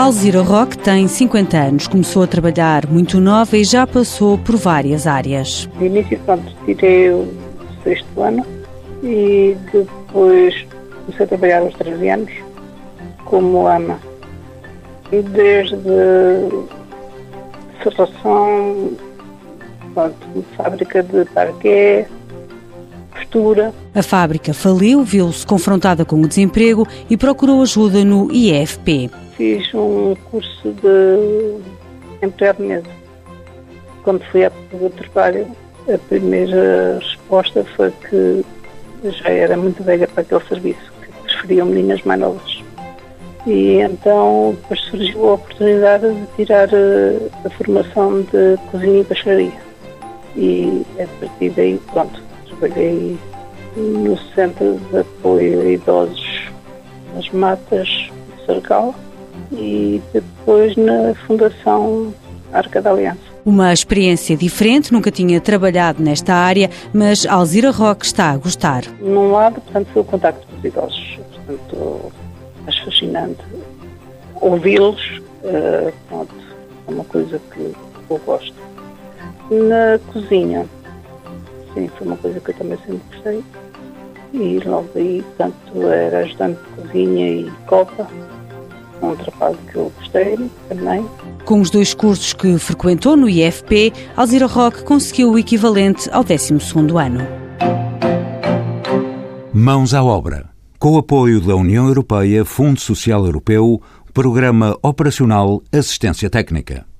Alzira Roque tem 50 anos, começou a trabalhar muito nova e já passou por várias áreas. De início, pronto, tirei o sexto ano e depois comecei a trabalhar aos 13 anos como ama. Desde serração, pronto, fábrica de parquet, costura. A fábrica faliu, viu-se confrontada com o desemprego e procurou ajuda no IFP. Fiz um curso de empregado de mesa. Quando fui à do trabalho, a primeira resposta foi que já era muito velha para aquele serviço, que preferiam meninas mais novas. E então depois surgiu a oportunidade de tirar eh, a formação de cozinha e pastelaria. E a partir daí, pronto, trabalhei no Centro de Apoio a Idosos nas Matas de Sargal e depois na Fundação Arca da Aliança. Uma experiência diferente, nunca tinha trabalhado nesta área, mas Alzira Roque está a gostar. Num lado, portanto, foi o contacto com os idosos. Portanto, acho fascinante ouvi-los. Uh, pronto, é uma coisa que eu gosto. Na cozinha, sim, foi uma coisa que eu também sempre gostei. E logo aí, tanto era ajudante de cozinha e copa, um trabalho que eu gostei também. Com os dois cursos que frequentou no IFP, Alzira Roque conseguiu o equivalente ao 12 ano. Mãos à obra. Com o apoio da União Europeia, Fundo Social Europeu, Programa Operacional Assistência Técnica.